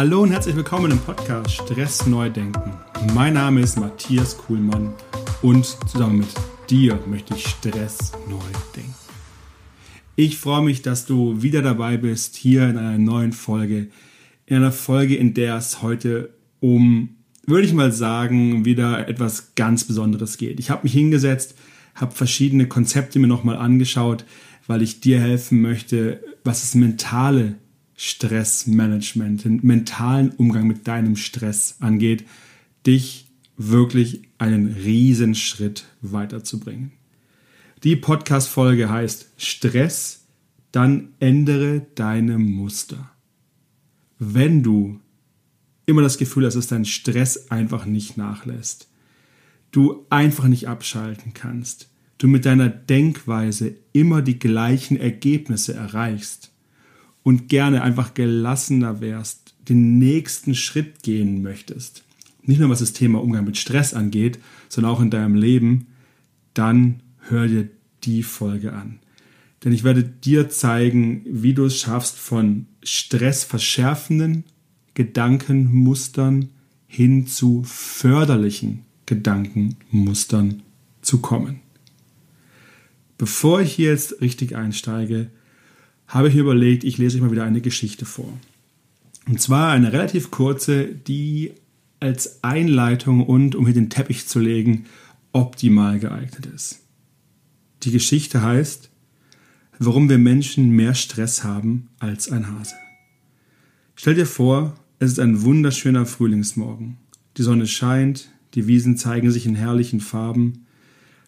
Hallo und herzlich willkommen im Podcast Stress neu denken. Mein Name ist Matthias Kuhlmann und zusammen mit dir möchte ich Stress neu denken. Ich freue mich, dass du wieder dabei bist hier in einer neuen Folge. In einer Folge, in der es heute um, würde ich mal sagen, wieder etwas ganz Besonderes geht. Ich habe mich hingesetzt, habe verschiedene Konzepte mir nochmal angeschaut, weil ich dir helfen möchte, was das mentale Stressmanagement, den mentalen Umgang mit deinem Stress angeht, dich wirklich einen riesen Schritt weiterzubringen. Die Podcast-Folge heißt Stress, dann ändere deine Muster. Wenn du immer das Gefühl hast, dass dein Stress einfach nicht nachlässt, du einfach nicht abschalten kannst, du mit deiner Denkweise immer die gleichen Ergebnisse erreichst, und gerne einfach gelassener wärst, den nächsten Schritt gehen möchtest, nicht nur was das Thema Umgang mit Stress angeht, sondern auch in deinem Leben, dann hör dir die Folge an. Denn ich werde dir zeigen, wie du es schaffst, von stressverschärfenden Gedankenmustern hin zu förderlichen Gedankenmustern zu kommen. Bevor ich hier jetzt richtig einsteige, habe ich mir überlegt, ich lese euch mal wieder eine Geschichte vor. Und zwar eine relativ kurze, die als Einleitung und um hier den Teppich zu legen, optimal geeignet ist. Die Geschichte heißt, warum wir Menschen mehr Stress haben als ein Hase. Stell dir vor, es ist ein wunderschöner Frühlingsmorgen. Die Sonne scheint, die Wiesen zeigen sich in herrlichen Farben,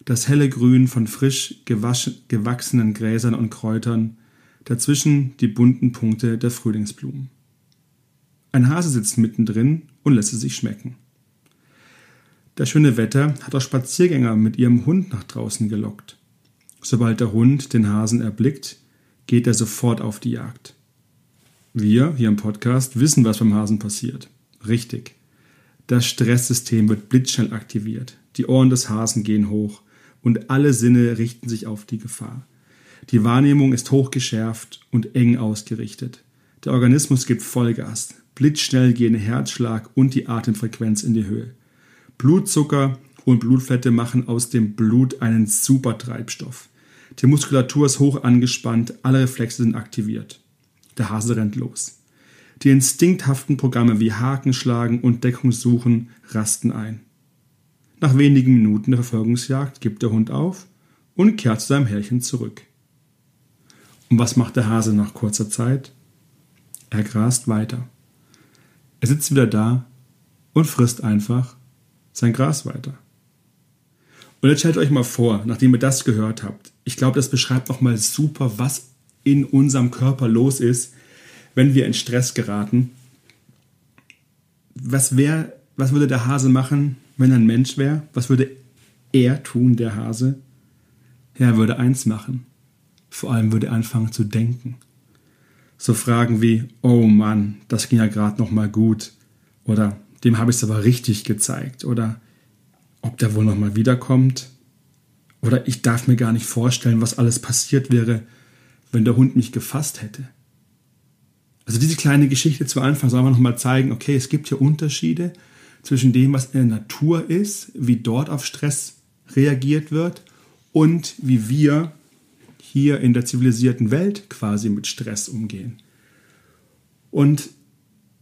das helle Grün von frisch gewachsenen Gräsern und Kräutern dazwischen die bunten Punkte der Frühlingsblumen. Ein Hase sitzt mittendrin und lässt es sich schmecken. Das schöne Wetter hat auch Spaziergänger mit ihrem Hund nach draußen gelockt. Sobald der Hund den Hasen erblickt, geht er sofort auf die Jagd. Wir hier im Podcast wissen, was beim Hasen passiert. Richtig. Das Stresssystem wird blitzschnell aktiviert, die Ohren des Hasen gehen hoch und alle Sinne richten sich auf die Gefahr. Die Wahrnehmung ist hochgeschärft und eng ausgerichtet. Der Organismus gibt Vollgas. Blitzschnell gehen Herzschlag und die Atemfrequenz in die Höhe. Blutzucker und Blutfette machen aus dem Blut einen super Treibstoff. Die Muskulatur ist hoch angespannt, alle Reflexe sind aktiviert. Der Hase rennt los. Die instinkthaften Programme wie Haken schlagen und Deckung suchen rasten ein. Nach wenigen Minuten der Verfolgungsjagd gibt der Hund auf und kehrt zu seinem Härchen zurück. Und was macht der Hase nach kurzer Zeit? Er grast weiter. Er sitzt wieder da und frisst einfach sein Gras weiter. Und jetzt stellt euch mal vor, nachdem ihr das gehört habt, ich glaube, das beschreibt nochmal super, was in unserem Körper los ist, wenn wir in Stress geraten. Was wäre, was würde der Hase machen, wenn er ein Mensch wäre? Was würde er tun, der Hase? Er würde eins machen. Vor allem würde er anfangen zu denken. So Fragen wie, oh Mann, das ging ja gerade noch mal gut. Oder dem habe ich es aber richtig gezeigt. Oder ob der wohl noch mal wiederkommt. Oder ich darf mir gar nicht vorstellen, was alles passiert wäre, wenn der Hund mich gefasst hätte. Also diese kleine Geschichte zu Anfang soll man noch mal zeigen, okay, es gibt hier Unterschiede zwischen dem, was in der Natur ist, wie dort auf Stress reagiert wird und wie wir hier in der zivilisierten Welt quasi mit Stress umgehen. Und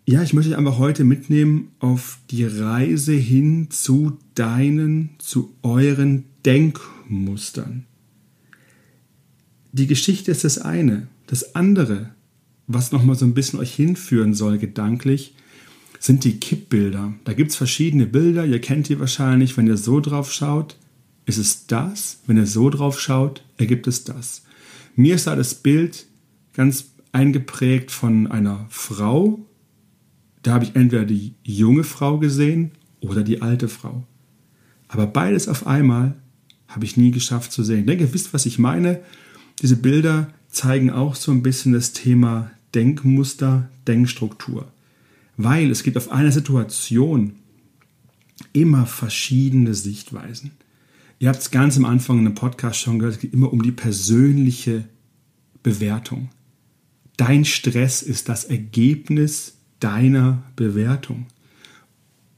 ja, ich möchte dich einfach heute mitnehmen auf die Reise hin zu deinen, zu euren Denkmustern. Die Geschichte ist das eine. Das andere, was nochmal so ein bisschen euch hinführen soll, gedanklich, sind die Kippbilder. Da gibt es verschiedene Bilder, ihr kennt die wahrscheinlich, wenn ihr so drauf schaut ist es das. Wenn er so drauf schaut, ergibt es das. Mir ist da das Bild ganz eingeprägt von einer Frau. Da habe ich entweder die junge Frau gesehen oder die alte Frau. Aber beides auf einmal habe ich nie geschafft zu sehen. Ich denke, ihr wisst, was ich meine. Diese Bilder zeigen auch so ein bisschen das Thema Denkmuster, Denkstruktur. Weil es gibt auf einer Situation immer verschiedene Sichtweisen. Ihr habt es ganz am Anfang in dem Podcast schon gehört, es geht immer um die persönliche Bewertung. Dein Stress ist das Ergebnis deiner Bewertung.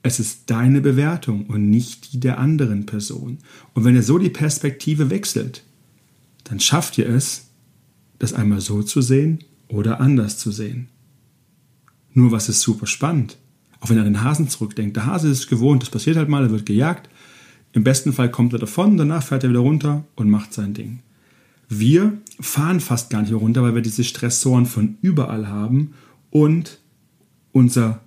Es ist deine Bewertung und nicht die der anderen Person. Und wenn ihr so die Perspektive wechselt, dann schafft ihr es, das einmal so zu sehen oder anders zu sehen. Nur was ist super spannend? Auch wenn er an den Hasen zurückdenkt. Der Hase ist gewohnt, das passiert halt mal, er wird gejagt. Im besten Fall kommt er davon, danach fährt er wieder runter und macht sein Ding. Wir fahren fast gar nicht mehr runter, weil wir diese Stressoren von überall haben und unser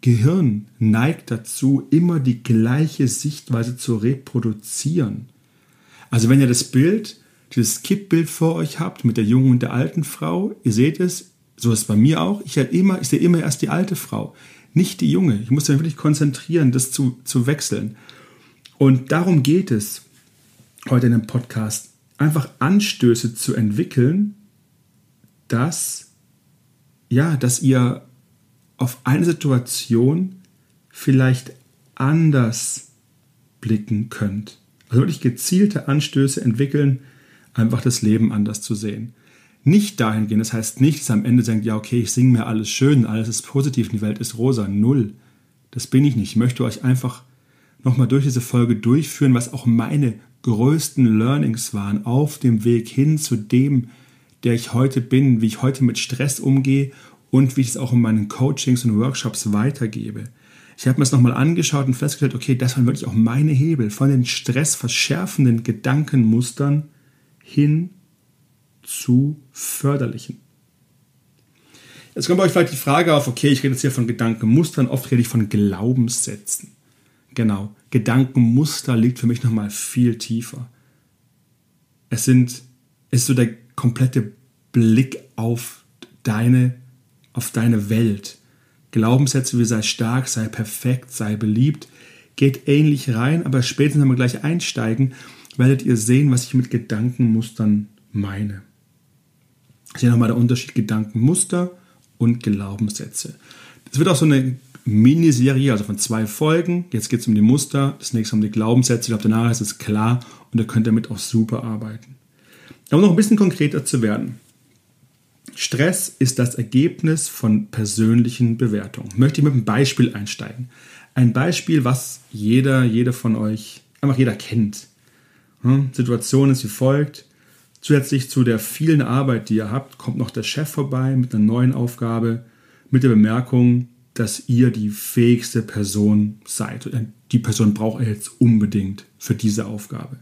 Gehirn neigt dazu, immer die gleiche Sichtweise zu reproduzieren. Also wenn ihr das Bild, dieses Kippbild vor euch habt mit der jungen und der alten Frau, ihr seht es, so ist es bei mir auch, ich, halt immer, ich sehe immer erst die alte Frau, nicht die junge. Ich muss mich wirklich konzentrieren, das zu, zu wechseln. Und darum geht es heute in dem Podcast, einfach Anstöße zu entwickeln, dass, ja, dass ihr auf eine Situation vielleicht anders blicken könnt. Also wirklich gezielte Anstöße entwickeln, einfach das Leben anders zu sehen. Nicht dahin gehen, das heißt nicht, dass am Ende denkt, ja, okay, ich singe mir alles schön, alles ist positiv, die Welt ist rosa. Null. Das bin ich nicht. Ich möchte euch einfach nochmal durch diese Folge durchführen, was auch meine größten Learnings waren auf dem Weg hin zu dem, der ich heute bin, wie ich heute mit Stress umgehe und wie ich es auch in meinen Coachings und Workshops weitergebe. Ich habe mir das nochmal angeschaut und festgestellt, okay, das waren wirklich auch meine Hebel von den stressverschärfenden Gedankenmustern hin zu förderlichen. Jetzt kommt bei euch vielleicht die Frage auf, okay, ich rede jetzt hier von Gedankenmustern, oft rede ich von Glaubenssätzen. Genau, Gedankenmuster liegt für mich nochmal viel tiefer. Es sind, es ist so der komplette Blick auf deine auf deine Welt. Glaubenssätze wie sei stark, sei perfekt, sei beliebt, geht ähnlich rein, aber spätestens, wenn wir gleich einsteigen, werdet ihr sehen, was ich mit Gedankenmustern meine. Hier nochmal der Unterschied Gedankenmuster und Glaubenssätze. Das wird auch so eine Miniserie, also von zwei Folgen. Jetzt geht es um die Muster, das nächste um die Glaubenssätze. Ich glaube, danach ist es klar und da könnt ihr damit auch super arbeiten. Aber noch ein bisschen konkreter zu werden. Stress ist das Ergebnis von persönlichen Bewertungen. Möchte ich mit einem Beispiel einsteigen. Ein Beispiel, was jeder, jeder von euch, einfach jeder kennt. Hm? Situation ist wie folgt. Zusätzlich zu der vielen Arbeit, die ihr habt, kommt noch der Chef vorbei mit einer neuen Aufgabe, mit der Bemerkung, dass ihr die fähigste Person seid. Die Person braucht er jetzt unbedingt für diese Aufgabe.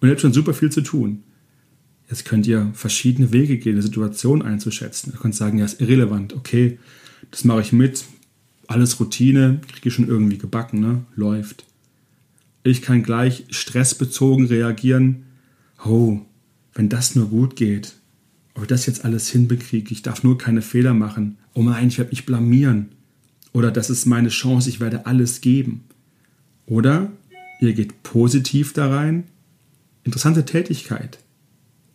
Und ihr habt schon super viel zu tun. Jetzt könnt ihr verschiedene Wege gehen, die Situation einzuschätzen. Ihr könnt sagen, ja, ist irrelevant, okay, das mache ich mit, alles Routine, kriege ich schon irgendwie gebacken, ne? läuft. Ich kann gleich stressbezogen reagieren, oh, wenn das nur gut geht, ob ich das jetzt alles hinbekriege, ich darf nur keine Fehler machen, oh nein, ich werde mich blamieren. Oder das ist meine Chance, ich werde alles geben. Oder ihr geht positiv da rein, interessante Tätigkeit,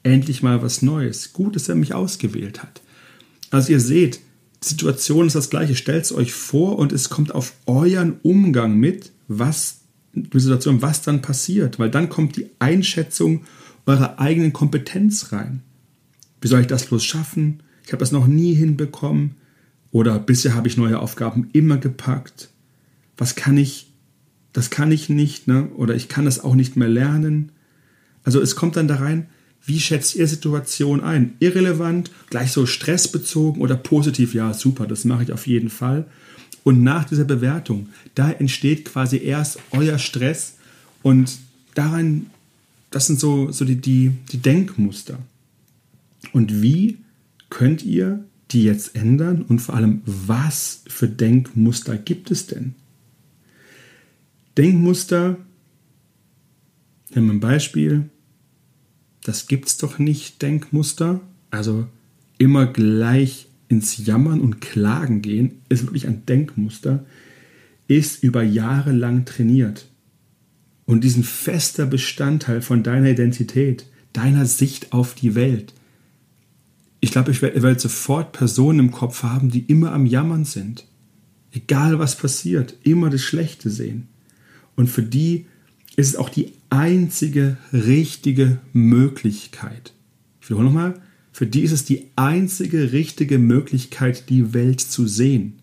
endlich mal was Neues. Gut, dass er mich ausgewählt hat. Also ihr seht, die Situation ist das gleiche. Stellt es euch vor und es kommt auf euren Umgang mit, was die Situation, was dann passiert, weil dann kommt die Einschätzung eurer eigenen Kompetenz rein. Wie soll ich das bloß schaffen? Ich habe das noch nie hinbekommen. Oder bisher habe ich neue Aufgaben immer gepackt. Was kann ich? Das kann ich nicht, ne? Oder ich kann das auch nicht mehr lernen. Also es kommt dann da rein, wie schätzt ihr Situation ein? Irrelevant, gleich so stressbezogen oder positiv? Ja, super, das mache ich auf jeden Fall. Und nach dieser Bewertung, da entsteht quasi erst euer Stress und daran, das sind so, so die, die, die Denkmuster. Und wie könnt ihr die jetzt ändern und vor allem, was für Denkmuster gibt es denn? Denkmuster, nehmen wir ein Beispiel, das gibt's doch nicht, Denkmuster. Also immer gleich ins Jammern und Klagen gehen, ist wirklich ein Denkmuster, ist über Jahre lang trainiert. Und diesen fester Bestandteil von deiner Identität, deiner Sicht auf die Welt. Ich glaube, ich werde sofort Personen im Kopf haben, die immer am Jammern sind. Egal was passiert, immer das Schlechte sehen. Und für die ist es auch die einzige richtige Möglichkeit. Ich wiederhole nochmal, für die ist es die einzige richtige Möglichkeit, die Welt zu sehen.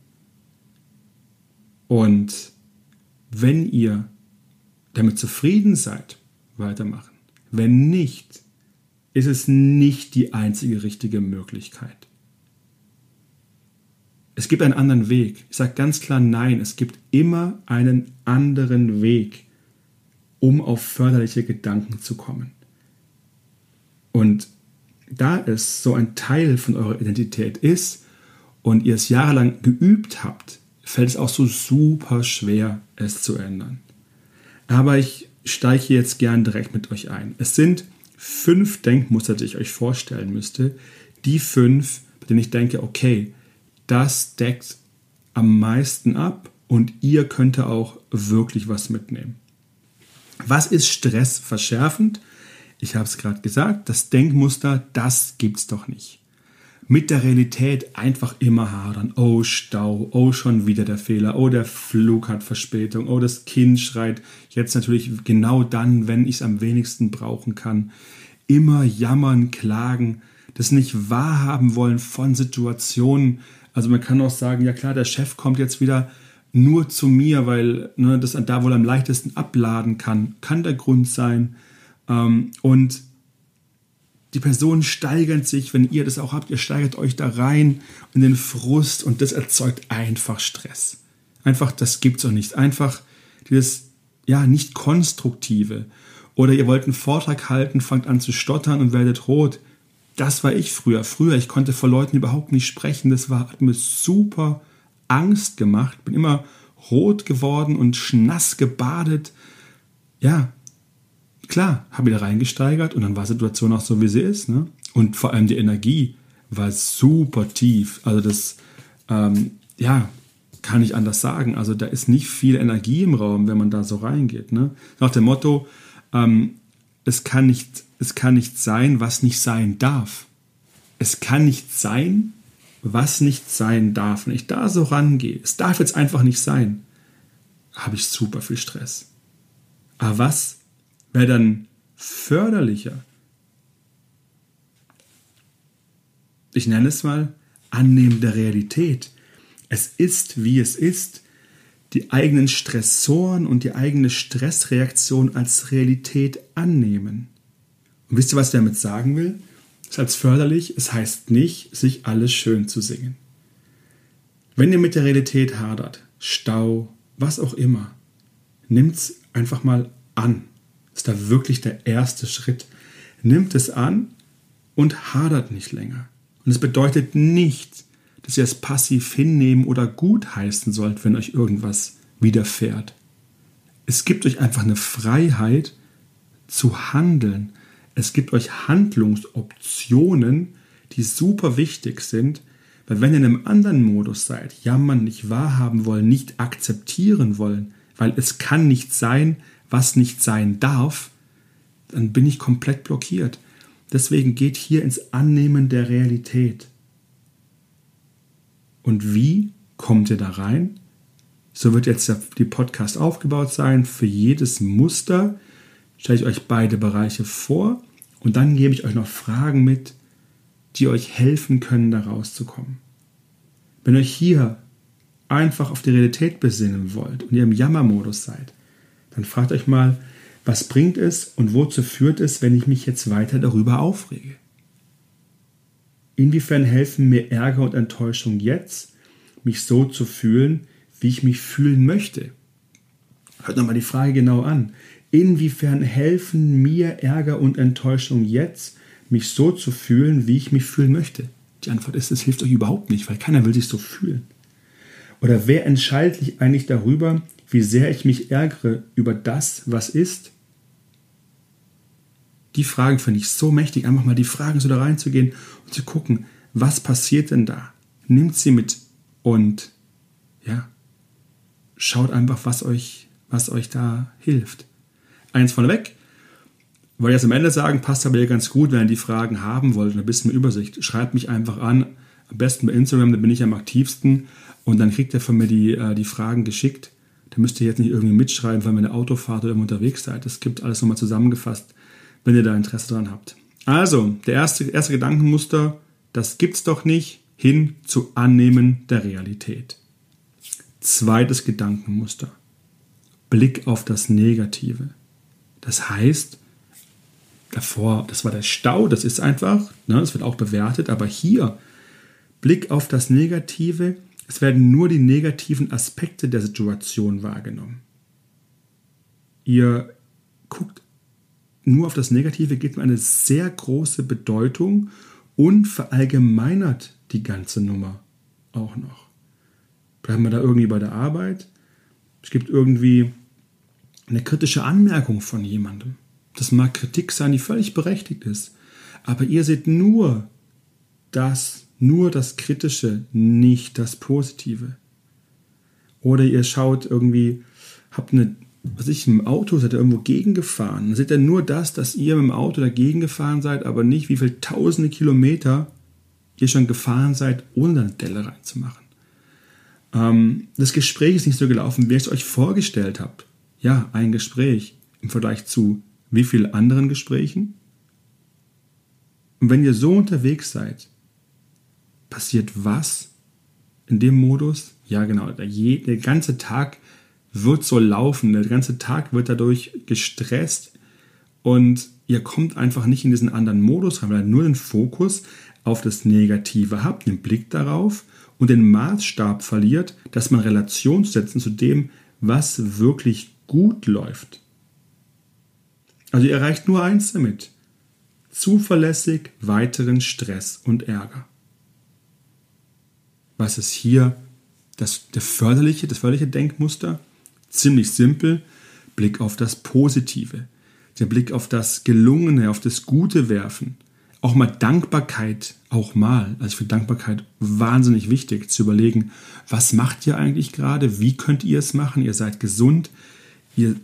Und wenn ihr damit zufrieden seid, weitermachen. Wenn nicht, ist es nicht die einzige richtige Möglichkeit. Es gibt einen anderen Weg. Ich sage ganz klar nein, es gibt immer einen anderen Weg, um auf förderliche Gedanken zu kommen. Und da es so ein Teil von eurer Identität ist und ihr es jahrelang geübt habt, fällt es auch so super schwer, es zu ändern. Aber ich steige jetzt gern direkt mit euch ein. Es sind fünf Denkmuster, die ich euch vorstellen müsste. Die fünf, bei denen ich denke, okay, das deckt am meisten ab und ihr könnt auch wirklich was mitnehmen. Was ist Stress verschärfend? Ich habe es gerade gesagt, das Denkmuster, das gibt's doch nicht. Mit der Realität einfach immer hadern. Oh Stau, oh schon wieder der Fehler, oh der Flug hat Verspätung, oh das Kind schreit jetzt natürlich genau dann, wenn ich es am wenigsten brauchen kann. Immer jammern, klagen, das nicht wahrhaben wollen von Situationen, also man kann auch sagen, ja klar, der Chef kommt jetzt wieder nur zu mir, weil ne, das da wohl am leichtesten abladen kann. Kann der Grund sein. Ähm, und die Personen steigern sich, wenn ihr das auch habt, ihr steigert euch da rein in den Frust und das erzeugt einfach Stress. Einfach, das gibt's auch nicht. Einfach dieses, ja, nicht konstruktive. Oder ihr wollt einen Vortrag halten, fangt an zu stottern und werdet rot das war ich früher. Früher, ich konnte vor Leuten überhaupt nicht sprechen. Das war, hat mir super Angst gemacht. Bin immer rot geworden und schnass gebadet. Ja, klar, habe wieder reingesteigert und dann war die Situation auch so, wie sie ist. Ne? Und vor allem die Energie war super tief. Also das, ähm, ja, kann ich anders sagen. Also da ist nicht viel Energie im Raum, wenn man da so reingeht. Ne? Nach dem Motto, ähm, es kann nicht es kann nicht sein, was nicht sein darf. Es kann nicht sein, was nicht sein darf. Wenn ich da so rangehe, es darf jetzt einfach nicht sein, habe ich super viel Stress. Aber was wäre dann förderlicher? Ich nenne es mal Annehmen der Realität. Es ist, wie es ist. Die eigenen Stressoren und die eigene Stressreaktion als Realität annehmen. Und wisst ihr, was ich damit sagen will? Das ist als förderlich. Es heißt nicht, sich alles schön zu singen. Wenn ihr mit der Realität hadert, Stau, was auch immer, nimmt es einfach mal an. Ist da wirklich der erste Schritt. Nimmt es an und hadert nicht länger. Und es bedeutet nicht, dass ihr es passiv hinnehmen oder gutheißen sollt, wenn euch irgendwas widerfährt. Es gibt euch einfach eine Freiheit zu handeln, es gibt euch Handlungsoptionen, die super wichtig sind, weil wenn ihr in einem anderen Modus seid, jammern, nicht wahrhaben wollen, nicht akzeptieren wollen, weil es kann nicht sein, was nicht sein darf, dann bin ich komplett blockiert. Deswegen geht hier ins Annehmen der Realität. Und wie kommt ihr da rein? So wird jetzt die Podcast aufgebaut sein. Für jedes Muster stelle ich euch beide Bereiche vor und dann gebe ich euch noch Fragen mit, die euch helfen können, da rauszukommen. Wenn ihr euch hier einfach auf die Realität besinnen wollt und ihr im Jammermodus seid, dann fragt euch mal, was bringt es und wozu führt es, wenn ich mich jetzt weiter darüber aufrege? Inwiefern helfen mir Ärger und Enttäuschung jetzt, mich so zu fühlen, wie ich mich fühlen möchte? Hört nochmal die Frage genau an. Inwiefern helfen mir Ärger und Enttäuschung jetzt, mich so zu fühlen, wie ich mich fühlen möchte? Die Antwort ist, es hilft euch überhaupt nicht, weil keiner will sich so fühlen. Oder wer entscheidet eigentlich darüber, wie sehr ich mich ärgere über das, was ist? Die Fragen finde ich so mächtig, einfach mal die Fragen so da reinzugehen und zu gucken, was passiert denn da? Nimmt sie mit und ja, schaut einfach, was euch, was euch da hilft eins vorneweg. Wollte ich jetzt am Ende sagen, passt aber hier ganz gut, wenn ihr die Fragen haben wollt, ein bisschen Übersicht. Schreibt mich einfach an, am besten bei Instagram, da bin ich am aktivsten. Und dann kriegt ihr von mir die, äh, die Fragen geschickt. Da müsst ihr jetzt nicht irgendwie mitschreiben, weil ihr eine Autofahrt oder unterwegs seid. Das gibt alles nochmal zusammengefasst, wenn ihr da Interesse dran habt. Also, der erste, erste Gedankenmuster, das gibt's doch nicht, hin zu Annehmen der Realität. Zweites Gedankenmuster. Blick auf das Negative. Das heißt, davor, das war der Stau, das ist einfach, ne, das wird auch bewertet, aber hier, Blick auf das Negative, es werden nur die negativen Aspekte der Situation wahrgenommen. Ihr guckt nur auf das Negative, gibt eine sehr große Bedeutung und verallgemeinert die ganze Nummer auch noch. Bleiben wir da irgendwie bei der Arbeit? Es gibt irgendwie eine kritische Anmerkung von jemandem. Das mag Kritik sein, die völlig berechtigt ist. Aber ihr seht nur das, nur das Kritische, nicht das Positive. Oder ihr schaut irgendwie, habt eine, was ich, im Auto, seid ihr irgendwo gegengefahren. Dann seht ihr nur das, dass ihr mit dem Auto dagegen gefahren seid, aber nicht, wie viele tausende Kilometer ihr schon gefahren seid, ohne eine Delle reinzumachen. Ähm, das Gespräch ist nicht so gelaufen, wie ihr es euch vorgestellt habt. Ja, ein Gespräch im Vergleich zu wie vielen anderen Gesprächen? Und wenn ihr so unterwegs seid, passiert was in dem Modus? Ja, genau, der, der ganze Tag wird so laufen, der ganze Tag wird dadurch gestresst und ihr kommt einfach nicht in diesen anderen Modus rein, weil ihr nur den Fokus auf das Negative habt, den Blick darauf und den Maßstab verliert, dass man Relation setzen zu dem, was wirklich gut läuft. Also ihr erreicht nur eins damit. Zuverlässig weiteren Stress und Ärger. Was ist hier das, der förderliche, das förderliche Denkmuster? Ziemlich simpel. Blick auf das Positive. Der Blick auf das Gelungene, auf das Gute werfen. Auch mal Dankbarkeit, auch mal. Also finde Dankbarkeit wahnsinnig wichtig, zu überlegen, was macht ihr eigentlich gerade? Wie könnt ihr es machen? Ihr seid gesund. Ihr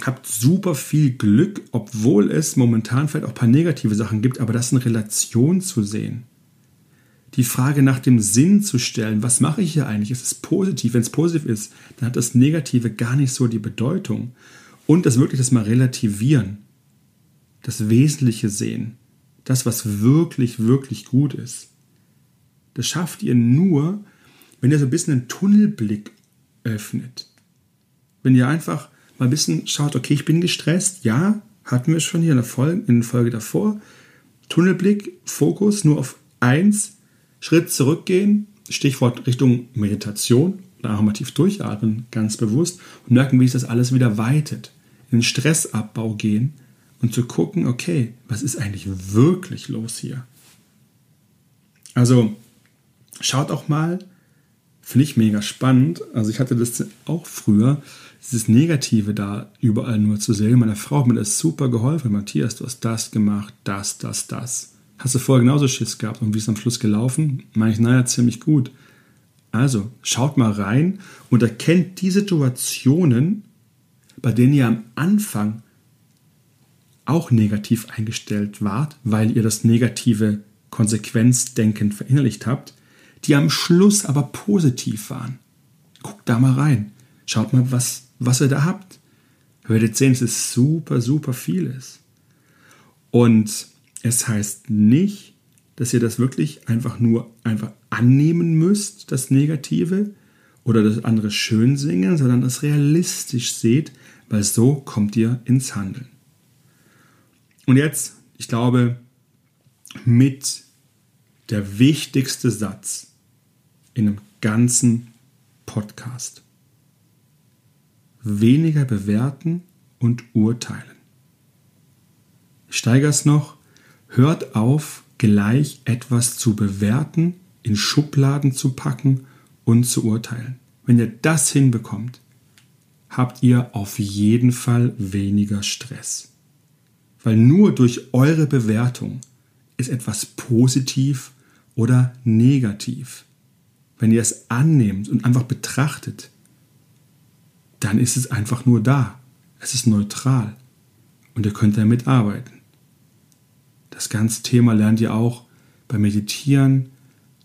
habt super viel Glück, obwohl es momentan vielleicht auch ein paar negative Sachen gibt, aber das in Relation zu sehen. Die Frage nach dem Sinn zu stellen, was mache ich hier eigentlich? Ist es positiv? Wenn es positiv ist, dann hat das Negative gar nicht so die Bedeutung. Und das wirklich das mal relativieren. Das Wesentliche sehen. Das, was wirklich, wirklich gut ist. Das schafft ihr nur, wenn ihr so ein bisschen einen Tunnelblick öffnet. Wenn ihr einfach mal ein bisschen schaut, okay, ich bin gestresst, ja, hatten wir schon hier in der Folge, in der Folge davor. Tunnelblick, Fokus nur auf eins, Schritt zurückgehen, Stichwort Richtung Meditation oder auch mal tief durchatmen, ganz bewusst und merken, wie sich das alles wieder weitet. In den Stressabbau gehen und zu gucken, okay, was ist eigentlich wirklich los hier? Also schaut auch mal, finde ich mega spannend. Also ich hatte das auch früher, dieses Negative da überall nur zu sehen. Meine Frau hat mir das super geholfen. Matthias, du hast das gemacht, das, das, das. Hast du vorher genauso Schiss gehabt und wie ist am Schluss gelaufen? Meine ich, naja, ziemlich gut. Also, schaut mal rein und erkennt die Situationen, bei denen ihr am Anfang auch negativ eingestellt wart, weil ihr das negative Konsequenzdenken verinnerlicht habt, die am Schluss aber positiv waren. Guckt da mal rein. Schaut mal, was was ihr da habt. Ihr werdet sehen, es ist super, super vieles. Und es heißt nicht, dass ihr das wirklich einfach nur einfach annehmen müsst, das Negative, oder das andere schön singen, sondern das realistisch seht, weil so kommt ihr ins Handeln. Und jetzt, ich glaube, mit der wichtigste Satz in einem ganzen Podcast weniger bewerten und urteilen. Ich steigere es noch, hört auf, gleich etwas zu bewerten, in Schubladen zu packen und zu urteilen. Wenn ihr das hinbekommt, habt ihr auf jeden Fall weniger Stress. Weil nur durch eure Bewertung ist etwas positiv oder negativ. Wenn ihr es annehmt und einfach betrachtet, dann ist es einfach nur da. Es ist neutral und ihr könnt damit arbeiten. Das ganze Thema lernt ihr auch beim Meditieren,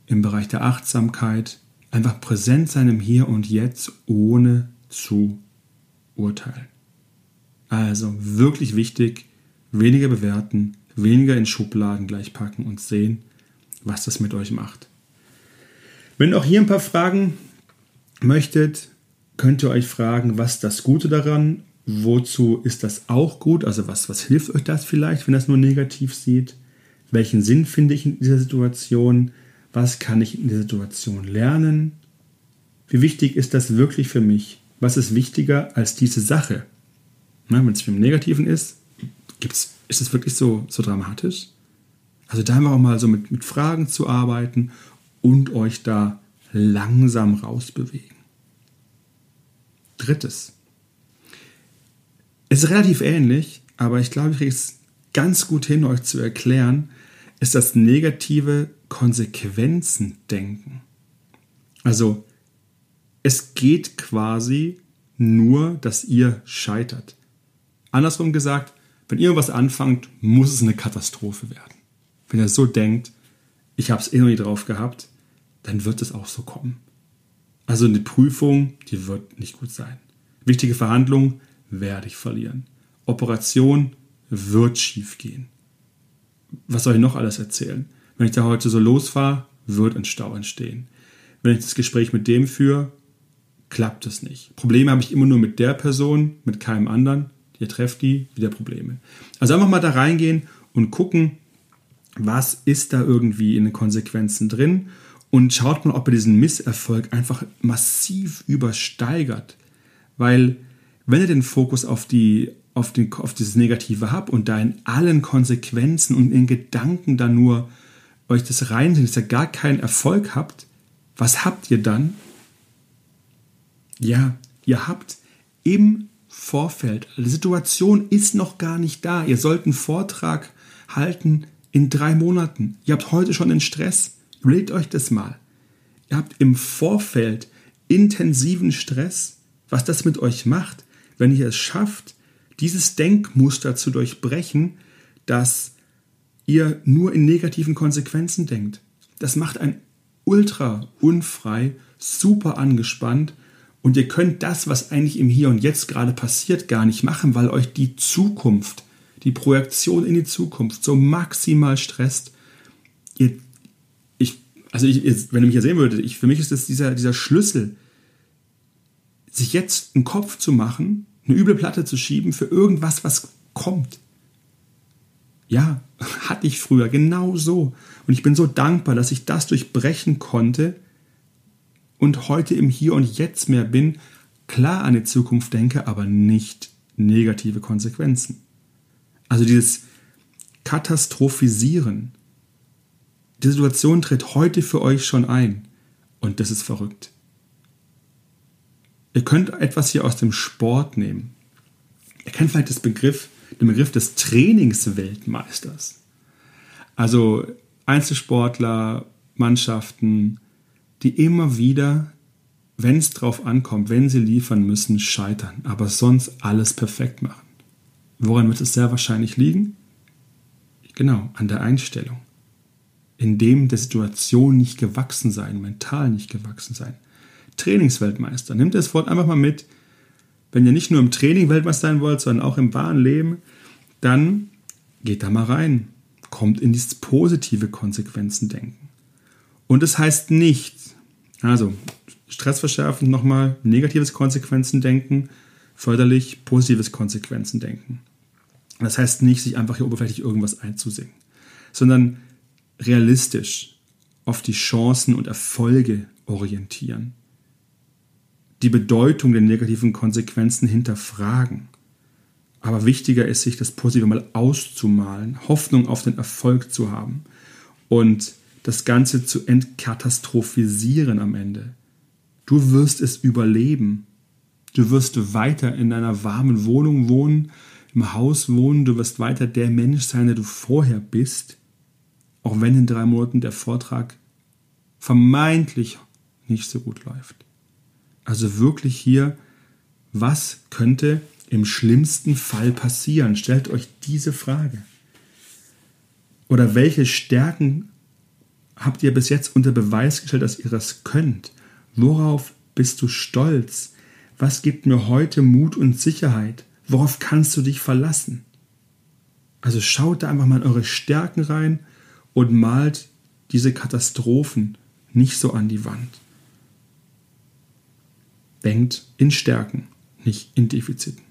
im Bereich der Achtsamkeit, einfach präsent sein im Hier und Jetzt, ohne zu urteilen. Also wirklich wichtig, weniger bewerten, weniger in Schubladen gleich packen und sehen, was das mit euch macht. Wenn auch hier ein paar Fragen möchtet, könnt ihr euch fragen, was das Gute daran, wozu ist das auch gut, also was, was hilft euch das vielleicht, wenn das nur negativ sieht, welchen Sinn finde ich in dieser Situation, was kann ich in dieser Situation lernen, wie wichtig ist das wirklich für mich, was ist wichtiger als diese Sache. wenn es im Negativen ist, gibt's, ist es wirklich so, so dramatisch? Also da einfach auch mal so mit, mit Fragen zu arbeiten und euch da langsam rausbewegen. Drittes. Ist relativ ähnlich, aber ich glaube, ich kriege es ganz gut hin, euch zu erklären, ist das negative Konsequenzen-Denken. Also, es geht quasi nur, dass ihr scheitert. Andersrum gesagt, wenn ihr was anfangt, muss es eine Katastrophe werden. Wenn ihr so denkt, ich habe es eh noch nie drauf gehabt, dann wird es auch so kommen. Also eine Prüfung, die wird nicht gut sein. Wichtige Verhandlungen werde ich verlieren. Operation wird schief gehen. Was soll ich noch alles erzählen? Wenn ich da heute so losfahre, wird ein Stau entstehen. Wenn ich das Gespräch mit dem führe, klappt es nicht. Probleme habe ich immer nur mit der Person, mit keinem anderen. Ihr trefft die, wieder Probleme. Also einfach mal da reingehen und gucken, was ist da irgendwie in den Konsequenzen drin und schaut mal, ob ihr diesen Misserfolg einfach massiv übersteigert. Weil wenn ihr den Fokus auf, die, auf, den, auf dieses Negative habt und da in allen Konsequenzen und in Gedanken dann nur euch das reinsinnt, dass ihr gar keinen Erfolg habt, was habt ihr dann? Ja, ihr habt im Vorfeld, die Situation ist noch gar nicht da. Ihr sollt einen Vortrag halten in drei Monaten. Ihr habt heute schon den Stress. Überlegt euch das mal. Ihr habt im Vorfeld intensiven Stress, was das mit euch macht, wenn ihr es schafft, dieses Denkmuster zu durchbrechen, dass ihr nur in negativen Konsequenzen denkt. Das macht ein ultra unfrei, super angespannt und ihr könnt das, was eigentlich im Hier und Jetzt gerade passiert, gar nicht machen, weil euch die Zukunft die Projektion in die Zukunft so maximal stresst. Ihr, ich, also ich, wenn ihr mich hier sehen würdet, ich, für mich ist das dieser, dieser Schlüssel, sich jetzt einen Kopf zu machen, eine üble Platte zu schieben für irgendwas, was kommt. Ja, hatte ich früher genau so. Und ich bin so dankbar, dass ich das durchbrechen konnte und heute im Hier und Jetzt mehr bin, klar an die Zukunft denke, aber nicht negative Konsequenzen. Also dieses Katastrophisieren. Die Situation tritt heute für euch schon ein. Und das ist verrückt. Ihr könnt etwas hier aus dem Sport nehmen. Ihr kennt vielleicht das Begriff, den Begriff des Trainingsweltmeisters. Also Einzelsportler, Mannschaften, die immer wieder, wenn es drauf ankommt, wenn sie liefern müssen, scheitern, aber sonst alles perfekt machen. Woran wird es sehr wahrscheinlich liegen? Genau, an der Einstellung. In dem der Situation nicht gewachsen sein, mental nicht gewachsen sein. Trainingsweltmeister. Nimmt das Wort einfach mal mit. Wenn ihr nicht nur im Training Weltmeister sein wollt, sondern auch im wahren Leben, dann geht da mal rein. Kommt in dieses positive Konsequenzen denken. Und es das heißt nicht, also Stress verschärfen nochmal, negatives Konsequenzen denken, förderlich positives Konsequenzen denken. Das heißt nicht, sich einfach hier oberflächlich irgendwas einzusingen, sondern realistisch auf die Chancen und Erfolge orientieren. Die Bedeutung der negativen Konsequenzen hinterfragen. Aber wichtiger ist, sich das Positive mal auszumalen, Hoffnung auf den Erfolg zu haben und das Ganze zu entkatastrophisieren am Ende. Du wirst es überleben. Du wirst weiter in deiner warmen Wohnung wohnen, im Haus wohnen, du wirst weiter der Mensch sein, der du vorher bist, auch wenn in drei Monaten der Vortrag vermeintlich nicht so gut läuft. Also wirklich hier, was könnte im schlimmsten Fall passieren? Stellt euch diese Frage. Oder welche Stärken habt ihr bis jetzt unter Beweis gestellt, dass ihr das könnt? Worauf bist du stolz? Was gibt mir heute Mut und Sicherheit? Worauf kannst du dich verlassen? Also schaut da einfach mal in eure Stärken rein und malt diese Katastrophen nicht so an die Wand. Denkt in Stärken, nicht in Defiziten.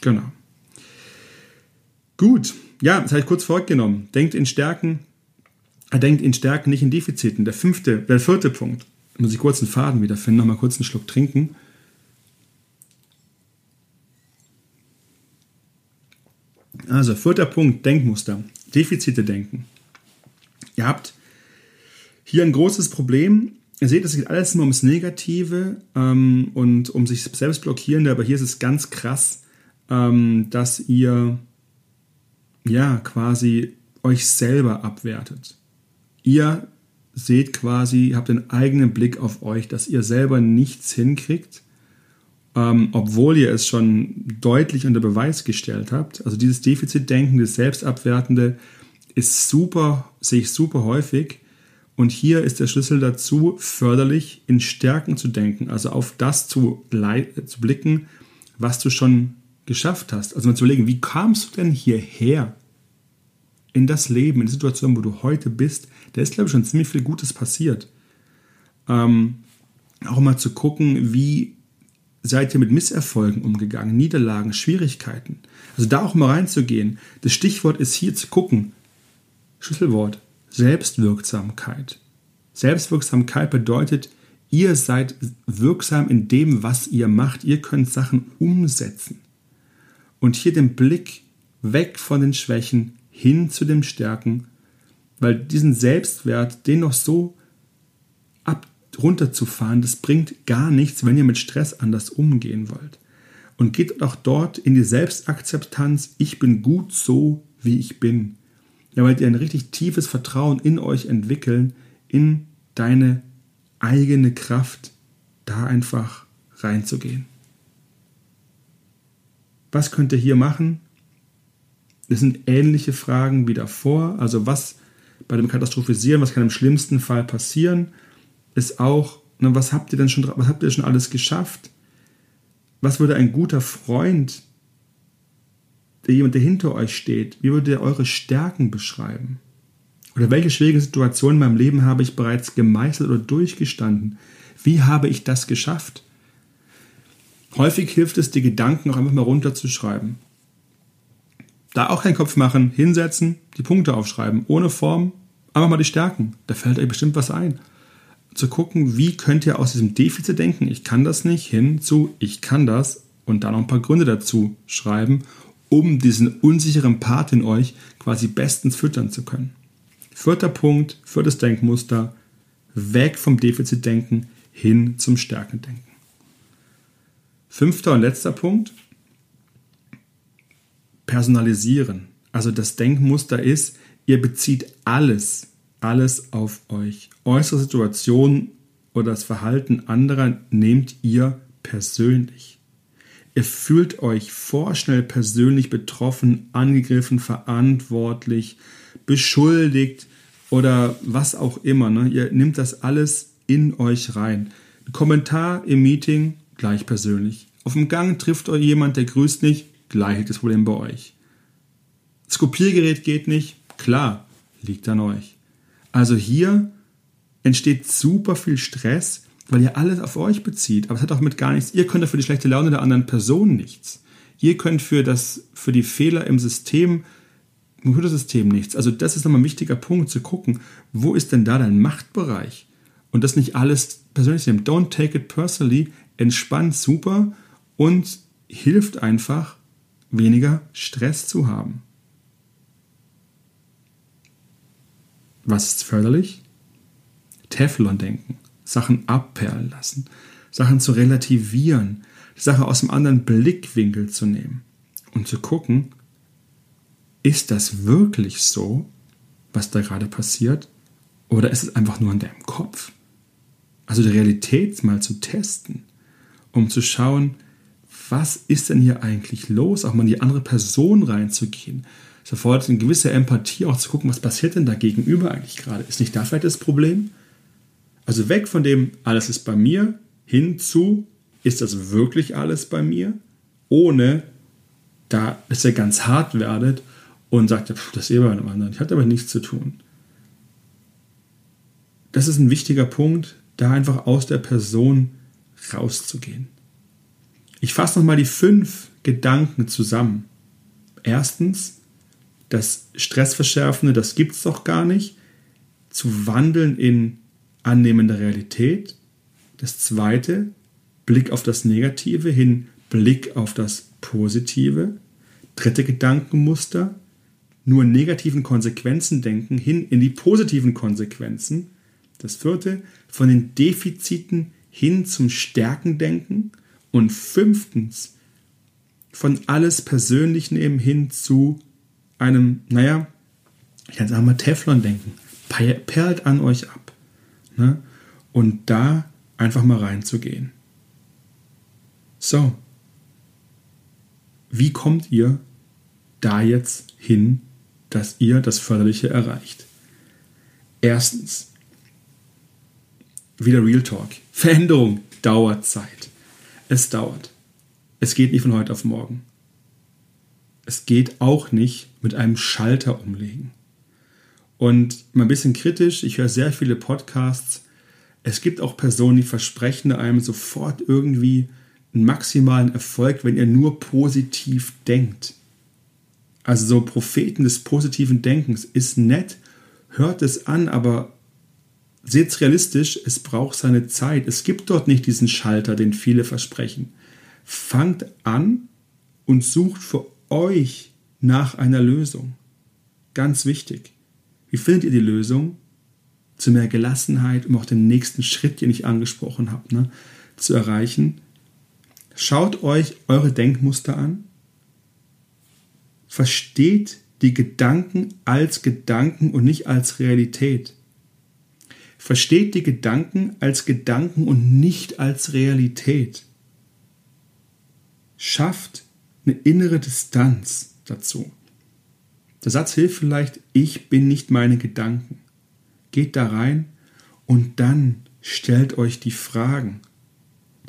Genau. Gut, ja, das habe ich kurz vorweggenommen. Denkt in Stärken, denkt in Stärken, nicht in Defiziten. Der fünfte, der vierte Punkt. Muss ich kurz einen Faden wiederfinden, nochmal kurz einen Schluck trinken. Also, vierter Punkt, Denkmuster. Defizite denken. Ihr habt hier ein großes Problem. Ihr seht, es geht alles nur ums Negative ähm, und um sich selbst blockierende, aber hier ist es ganz krass, ähm, dass ihr ja quasi euch selber abwertet. Ihr seht quasi, habt einen eigenen Blick auf euch, dass ihr selber nichts hinkriegt, ähm, obwohl ihr es schon deutlich unter Beweis gestellt habt. Also dieses Defizitdenken, das Selbstabwertende ist super, sehe ich super häufig. Und hier ist der Schlüssel dazu, förderlich in Stärken zu denken, also auf das zu, zu blicken, was du schon geschafft hast. Also mal zu überlegen, wie kamst du denn hierher? in das Leben, in die Situation, wo du heute bist, da ist, glaube ich, schon ziemlich viel Gutes passiert. Ähm, auch mal zu gucken, wie seid ihr mit Misserfolgen umgegangen, Niederlagen, Schwierigkeiten. Also da auch mal reinzugehen. Das Stichwort ist hier zu gucken. Schlüsselwort, Selbstwirksamkeit. Selbstwirksamkeit bedeutet, ihr seid wirksam in dem, was ihr macht. Ihr könnt Sachen umsetzen. Und hier den Blick weg von den Schwächen hin zu dem Stärken, weil diesen Selbstwert, den noch so ab runterzufahren, das bringt gar nichts, wenn ihr mit Stress anders umgehen wollt. Und geht auch dort in die Selbstakzeptanz, ich bin gut so, wie ich bin. Ja, weil ihr ein richtig tiefes Vertrauen in euch entwickeln, in deine eigene Kraft, da einfach reinzugehen. Was könnt ihr hier machen? Es sind ähnliche Fragen wie davor. Also was bei dem Katastrophisieren, was kann im schlimmsten Fall passieren, ist auch, ne, was habt ihr denn schon, was habt ihr schon alles geschafft? Was würde ein guter Freund, jemand, der hinter euch steht, wie würde er eure Stärken beschreiben? Oder welche schwierige Situationen in meinem Leben habe ich bereits gemeistert oder durchgestanden? Wie habe ich das geschafft? Häufig hilft es, die Gedanken auch einfach mal runterzuschreiben. Da auch keinen Kopf machen, hinsetzen, die Punkte aufschreiben, ohne Form, einfach mal die Stärken. Da fällt euch bestimmt was ein. Zu gucken, wie könnt ihr aus diesem Defizit denken, ich kann das nicht, hin zu, ich kann das und dann noch ein paar Gründe dazu schreiben, um diesen unsicheren Part in euch quasi bestens füttern zu können. Vierter Punkt, viertes Denkmuster, weg vom Defizitdenken hin zum Stärkendenken. Fünfter und letzter Punkt, personalisieren. Also das Denkmuster ist, ihr bezieht alles, alles auf euch. Äußere Situationen oder das Verhalten anderer nehmt ihr persönlich. Ihr fühlt euch vorschnell persönlich betroffen, angegriffen, verantwortlich, beschuldigt oder was auch immer. Ne? Ihr nehmt das alles in euch rein. Ein Kommentar im Meeting gleich persönlich. Auf dem Gang trifft euch jemand, der grüßt nicht, Gleich das Problem bei euch. Das Kopiergerät geht nicht, klar, liegt an euch. Also hier entsteht super viel Stress, weil ihr alles auf euch bezieht. Aber es hat auch mit gar nichts. Ihr könnt für die schlechte Laune der anderen Person nichts. Ihr könnt für, das, für die Fehler im System, im Computersystem nichts. Also das ist nochmal ein wichtiger Punkt, zu gucken, wo ist denn da dein Machtbereich? Und das nicht alles persönlich nehmen. Don't take it personally. Entspannt super und hilft einfach, weniger Stress zu haben. Was ist förderlich? Teflon-Denken, Sachen abperlen lassen, Sachen zu relativieren, die Sache aus einem anderen Blickwinkel zu nehmen und zu gucken, ist das wirklich so, was da gerade passiert, oder ist es einfach nur in deinem Kopf? Also die Realität mal zu testen, um zu schauen, was ist denn hier eigentlich los? Auch mal in die andere Person reinzugehen. Es erfordert eine gewisse Empathie, auch zu gucken, was passiert denn da gegenüber eigentlich gerade? Ist nicht da vielleicht das Problem? Also weg von dem, alles ist bei mir, hin zu, ist das wirklich alles bei mir? Ohne, da, dass ihr ganz hart werdet und sagt, das ist eh bei anderen, ich hatte aber nichts zu tun. Das ist ein wichtiger Punkt, da einfach aus der Person rauszugehen. Ich fasse nochmal die fünf Gedanken zusammen. Erstens, das Stressverschärfende, das gibt es doch gar nicht, zu wandeln in annehmende Realität. Das zweite, Blick auf das Negative hin, Blick auf das Positive. Dritte Gedankenmuster, nur negativen Konsequenzen denken, hin in die positiven Konsequenzen. Das vierte, von den Defiziten hin zum Stärken denken. Und fünftens, von alles persönlich nehmen hin zu einem, naja, ich kann sagen mal Teflon denken. Perlt an euch ab. Ne? Und da einfach mal reinzugehen. So. Wie kommt ihr da jetzt hin, dass ihr das Förderliche erreicht? Erstens, wieder Real Talk. Veränderung dauert Zeit. Es dauert. Es geht nicht von heute auf morgen. Es geht auch nicht mit einem Schalter umlegen. Und mal ein bisschen kritisch, ich höre sehr viele Podcasts. Es gibt auch Personen, die versprechen einem sofort irgendwie einen maximalen Erfolg, wenn ihr nur positiv denkt. Also so Propheten des positiven Denkens ist nett, hört es an, aber seht es realistisch, es braucht seine Zeit. Es gibt dort nicht diesen Schalter, den viele versprechen. Fangt an und sucht für euch nach einer Lösung. Ganz wichtig. Wie findet ihr die Lösung? Zu mehr Gelassenheit, um auch den nächsten Schritt, den ich angesprochen habe, ne, zu erreichen. Schaut euch eure Denkmuster an. Versteht die Gedanken als Gedanken und nicht als Realität. Versteht die Gedanken als Gedanken und nicht als Realität schafft eine innere Distanz dazu. Der Satz hilft vielleicht, ich bin nicht meine Gedanken. Geht da rein und dann stellt euch die Fragen.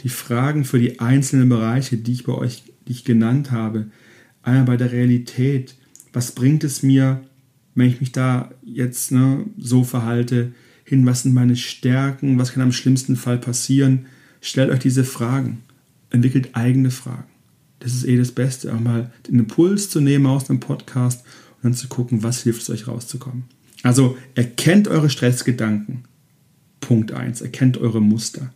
Die Fragen für die einzelnen Bereiche, die ich bei euch die ich genannt habe. Einmal bei der Realität. Was bringt es mir, wenn ich mich da jetzt ne, so verhalte? Hin, was sind meine Stärken? Was kann am schlimmsten Fall passieren? Stellt euch diese Fragen. Entwickelt eigene Fragen das ist eh das Beste, auch mal den Impuls zu nehmen aus einem Podcast und zu gucken, was hilft es euch rauszukommen. Also erkennt eure Stressgedanken. Punkt 1. Erkennt eure Muster.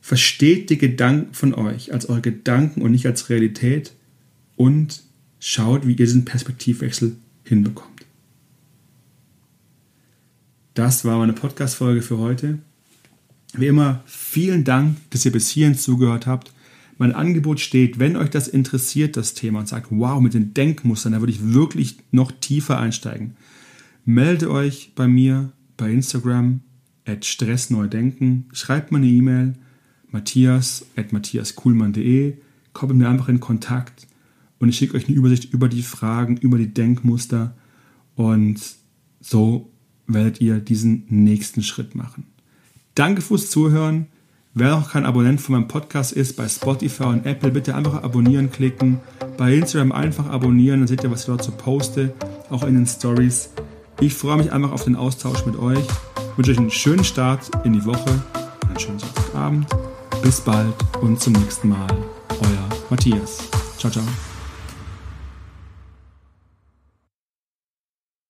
Versteht die Gedanken von euch als eure Gedanken und nicht als Realität und schaut, wie ihr diesen Perspektivwechsel hinbekommt. Das war meine Podcast-Folge für heute. Wie immer, vielen Dank, dass ihr bis hierhin zugehört habt. Mein Angebot steht, wenn euch das interessiert, das Thema, und sagt, wow, mit den Denkmustern, da würde ich wirklich noch tiefer einsteigen. Melde euch bei mir bei Instagram at stressneudenken, schreibt mir eine E-Mail, matthias at matthiaskuhlmann.de, kommt mit mir einfach in Kontakt und ich schicke euch eine Übersicht über die Fragen, über die Denkmuster und so werdet ihr diesen nächsten Schritt machen. Danke fürs Zuhören. Wer noch kein Abonnent von meinem Podcast ist, bei Spotify und Apple, bitte einfach abonnieren klicken. Bei Instagram einfach abonnieren, dann seht ihr, was ich dort so poste, auch in den Stories. Ich freue mich einfach auf den Austausch mit euch. Ich wünsche euch einen schönen Start in die Woche einen schönen Sonntagabend. Bis bald und zum nächsten Mal. Euer Matthias. Ciao, ciao.